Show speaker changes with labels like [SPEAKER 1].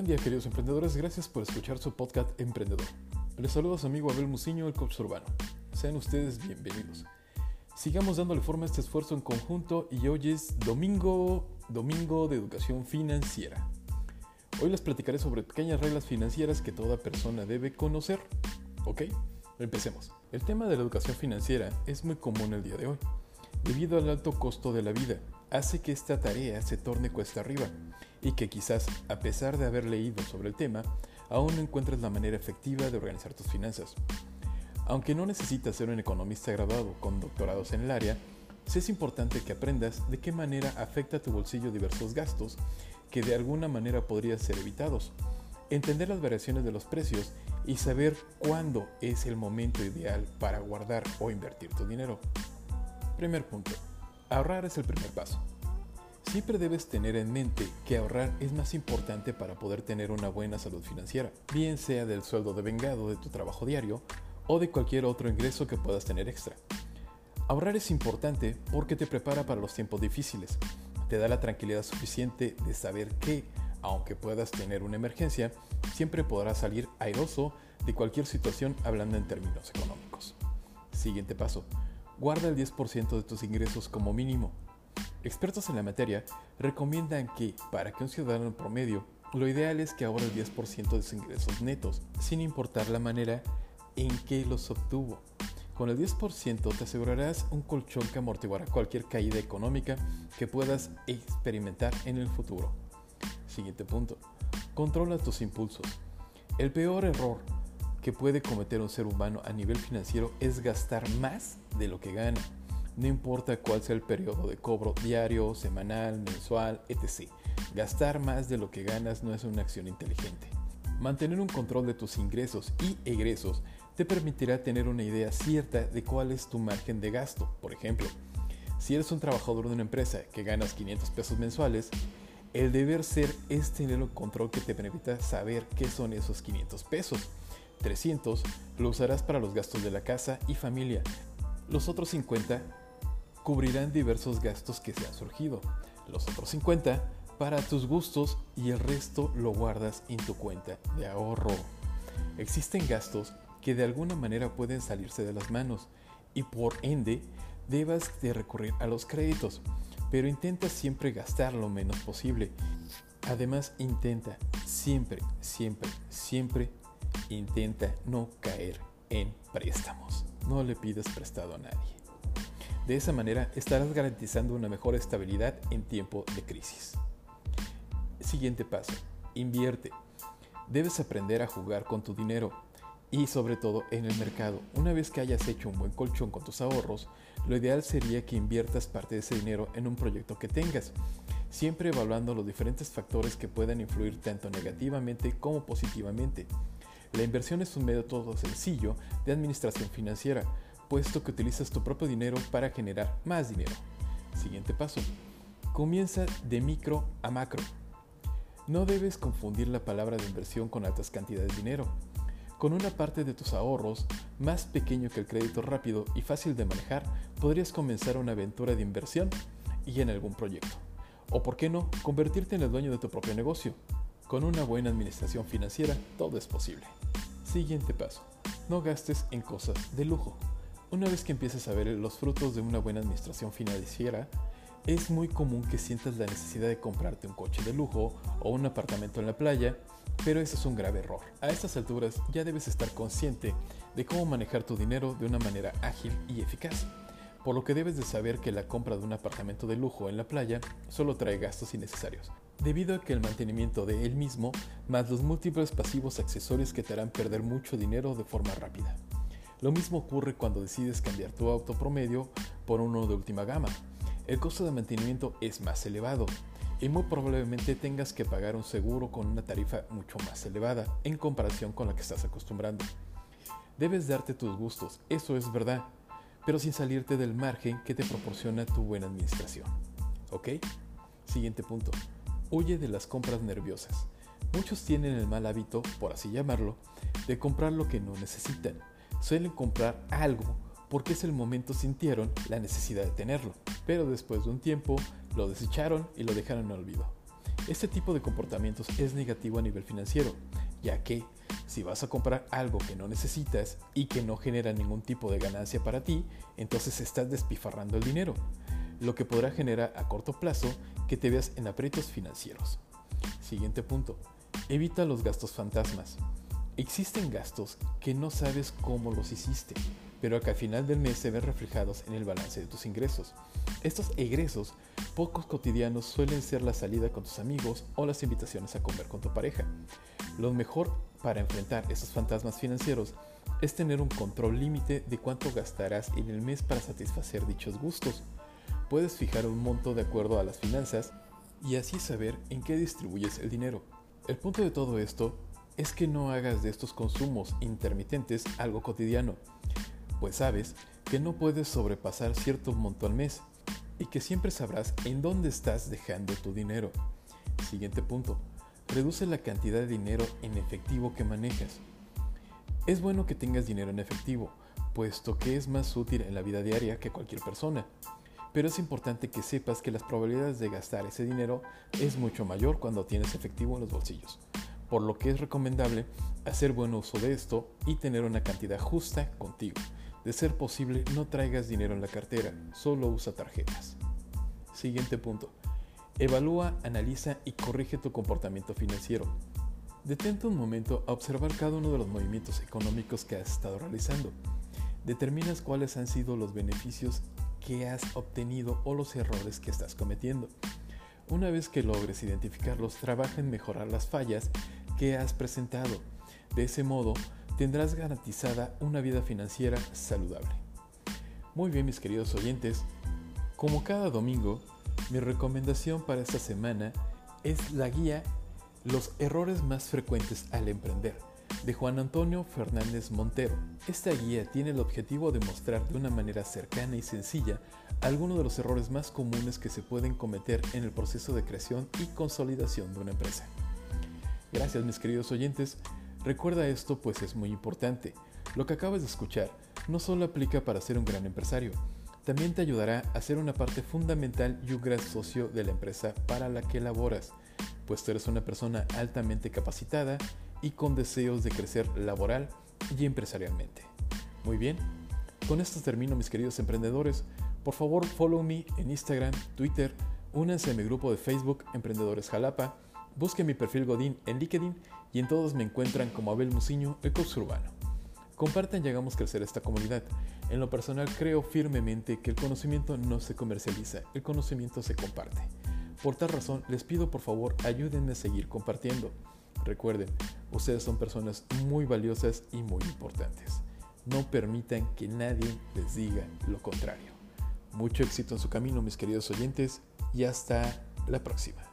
[SPEAKER 1] Buen día queridos emprendedores, gracias por escuchar su podcast Emprendedor. Les saluda a su amigo Abel Muciño, el coach urbano. Sean ustedes bienvenidos. Sigamos dándole forma a este esfuerzo en conjunto y hoy es domingo, domingo de educación financiera. Hoy les platicaré sobre pequeñas reglas financieras que toda persona debe conocer. ¿Ok? Empecemos. El tema de la educación financiera es muy común el día de hoy. Debido al alto costo de la vida, hace que esta tarea se torne cuesta arriba y que quizás, a pesar de haber leído sobre el tema, aún no encuentres la manera efectiva de organizar tus finanzas. Aunque no necesitas ser un economista graduado con doctorados en el área, sí es importante que aprendas de qué manera afecta tu bolsillo diversos gastos que de alguna manera podrían ser evitados, entender las variaciones de los precios y saber cuándo es el momento ideal para guardar o invertir tu dinero. Primer punto. Ahorrar es el primer paso. Siempre debes tener en mente que ahorrar es más importante para poder tener una buena salud financiera, bien sea del sueldo de vengado de tu trabajo diario o de cualquier otro ingreso que puedas tener extra. Ahorrar es importante porque te prepara para los tiempos difíciles, te da la tranquilidad suficiente de saber que, aunque puedas tener una emergencia, siempre podrás salir airoso de cualquier situación hablando en términos económicos. Siguiente paso. Guarda el 10% de tus ingresos como mínimo. Expertos en la materia recomiendan que, para que un ciudadano promedio, lo ideal es que ahorre el 10% de sus ingresos netos, sin importar la manera en qué los obtuvo. Con el 10% te asegurarás un colchón que amortiguará cualquier caída económica que puedas experimentar en el futuro. Siguiente punto. Controla tus impulsos. El peor error que puede cometer un ser humano a nivel financiero es gastar más de lo que gana. No importa cuál sea el periodo de cobro diario, semanal, mensual, etc. Gastar más de lo que ganas no es una acción inteligente. Mantener un control de tus ingresos y egresos te permitirá tener una idea cierta de cuál es tu margen de gasto. Por ejemplo, si eres un trabajador de una empresa que ganas 500 pesos mensuales, el deber ser es tener un control que te permita saber qué son esos 500 pesos. 300 lo usarás para los gastos de la casa y familia. Los otros 50 cubrirán diversos gastos que se han surgido. Los otros 50 para tus gustos y el resto lo guardas en tu cuenta de ahorro. Existen gastos que de alguna manera pueden salirse de las manos y por ende debas de recurrir a los créditos, pero intenta siempre gastar lo menos posible. Además intenta siempre, siempre, siempre intenta no caer en préstamos. No le pides prestado a nadie. De esa manera estarás garantizando una mejor estabilidad en tiempo de crisis. Siguiente paso. Invierte. Debes aprender a jugar con tu dinero y sobre todo en el mercado. Una vez que hayas hecho un buen colchón con tus ahorros, lo ideal sería que inviertas parte de ese dinero en un proyecto que tengas, siempre evaluando los diferentes factores que puedan influir tanto negativamente como positivamente. La inversión es un método sencillo de administración financiera, puesto que utilizas tu propio dinero para generar más dinero. Siguiente paso. Comienza de micro a macro. No debes confundir la palabra de inversión con altas cantidades de dinero. Con una parte de tus ahorros, más pequeño que el crédito rápido y fácil de manejar, podrías comenzar una aventura de inversión y en algún proyecto. O por qué no, convertirte en el dueño de tu propio negocio. Con una buena administración financiera, todo es posible. Siguiente paso. No gastes en cosas de lujo. Una vez que empieces a ver los frutos de una buena administración financiera, es muy común que sientas la necesidad de comprarte un coche de lujo o un apartamento en la playa pero eso es un grave error. A estas alturas ya debes estar consciente de cómo manejar tu dinero de una manera ágil y eficaz, por lo que debes de saber que la compra de un apartamento de lujo en la playa solo trae gastos innecesarios, debido a que el mantenimiento de él mismo, más los múltiples pasivos accesorios que te harán perder mucho dinero de forma rápida. Lo mismo ocurre cuando decides cambiar tu auto promedio por uno de última gama. El costo de mantenimiento es más elevado, y muy probablemente tengas que pagar un seguro con una tarifa mucho más elevada en comparación con la que estás acostumbrando. Debes darte tus gustos, eso es verdad, pero sin salirte del margen que te proporciona tu buena administración. ¿Ok? Siguiente punto. Huye de las compras nerviosas. Muchos tienen el mal hábito, por así llamarlo, de comprar lo que no necesitan. Suelen comprar algo porque es el momento sintieron la necesidad de tenerlo, pero después de un tiempo lo desecharon y lo dejaron en olvido. Este tipo de comportamientos es negativo a nivel financiero, ya que si vas a comprar algo que no necesitas y que no genera ningún tipo de ganancia para ti, entonces estás despifarrando el dinero, lo que podrá generar a corto plazo que te veas en aprietos financieros. Siguiente punto. Evita los gastos fantasmas. Existen gastos que no sabes cómo los hiciste, pero que al final del mes se ven reflejados en el balance de tus ingresos. Estos egresos pocos cotidianos suelen ser la salida con tus amigos o las invitaciones a comer con tu pareja. Lo mejor para enfrentar esos fantasmas financieros es tener un control límite de cuánto gastarás en el mes para satisfacer dichos gustos. Puedes fijar un monto de acuerdo a las finanzas y así saber en qué distribuyes el dinero. El punto de todo esto es que no hagas de estos consumos intermitentes algo cotidiano, pues sabes que no puedes sobrepasar cierto monto al mes y que siempre sabrás en dónde estás dejando tu dinero. Siguiente punto. Reduce la cantidad de dinero en efectivo que manejas. Es bueno que tengas dinero en efectivo, puesto que es más útil en la vida diaria que cualquier persona. Pero es importante que sepas que las probabilidades de gastar ese dinero es mucho mayor cuando tienes efectivo en los bolsillos, por lo que es recomendable hacer buen uso de esto y tener una cantidad justa contigo. De ser posible, no traigas dinero en la cartera, solo usa tarjetas. Siguiente punto. Evalúa, analiza y corrige tu comportamiento financiero. Detente un momento a observar cada uno de los movimientos económicos que has estado realizando. Determinas cuáles han sido los beneficios que has obtenido o los errores que estás cometiendo. Una vez que logres identificarlos, trabaja en mejorar las fallas que has presentado. De ese modo, tendrás garantizada una vida financiera saludable. Muy bien mis queridos oyentes, como cada domingo, mi recomendación para esta semana es la guía Los errores más frecuentes al emprender de Juan Antonio Fernández Montero. Esta guía tiene el objetivo de mostrar de una manera cercana y sencilla algunos de los errores más comunes que se pueden cometer en el proceso de creación y consolidación de una empresa. Gracias mis queridos oyentes, Recuerda esto pues es muy importante. Lo que acabas de escuchar no solo aplica para ser un gran empresario, también te ayudará a ser una parte fundamental y un gran socio de la empresa para la que laboras, pues tú eres una persona altamente capacitada y con deseos de crecer laboral y empresarialmente. Muy bien, con esto termino mis queridos emprendedores. Por favor, follow me en Instagram, Twitter, únanse a mi grupo de Facebook Emprendedores Jalapa, busquen mi perfil Godín en LinkedIn y en todos me encuentran como Abel Muciño, Ecos Urbano. Compartan y hagamos crecer esta comunidad. En lo personal creo firmemente que el conocimiento no se comercializa, el conocimiento se comparte. Por tal razón, les pido por favor ayúdenme a seguir compartiendo. Recuerden, ustedes son personas muy valiosas y muy importantes. No permitan que nadie les diga lo contrario. Mucho éxito en su camino, mis queridos oyentes, y hasta la próxima.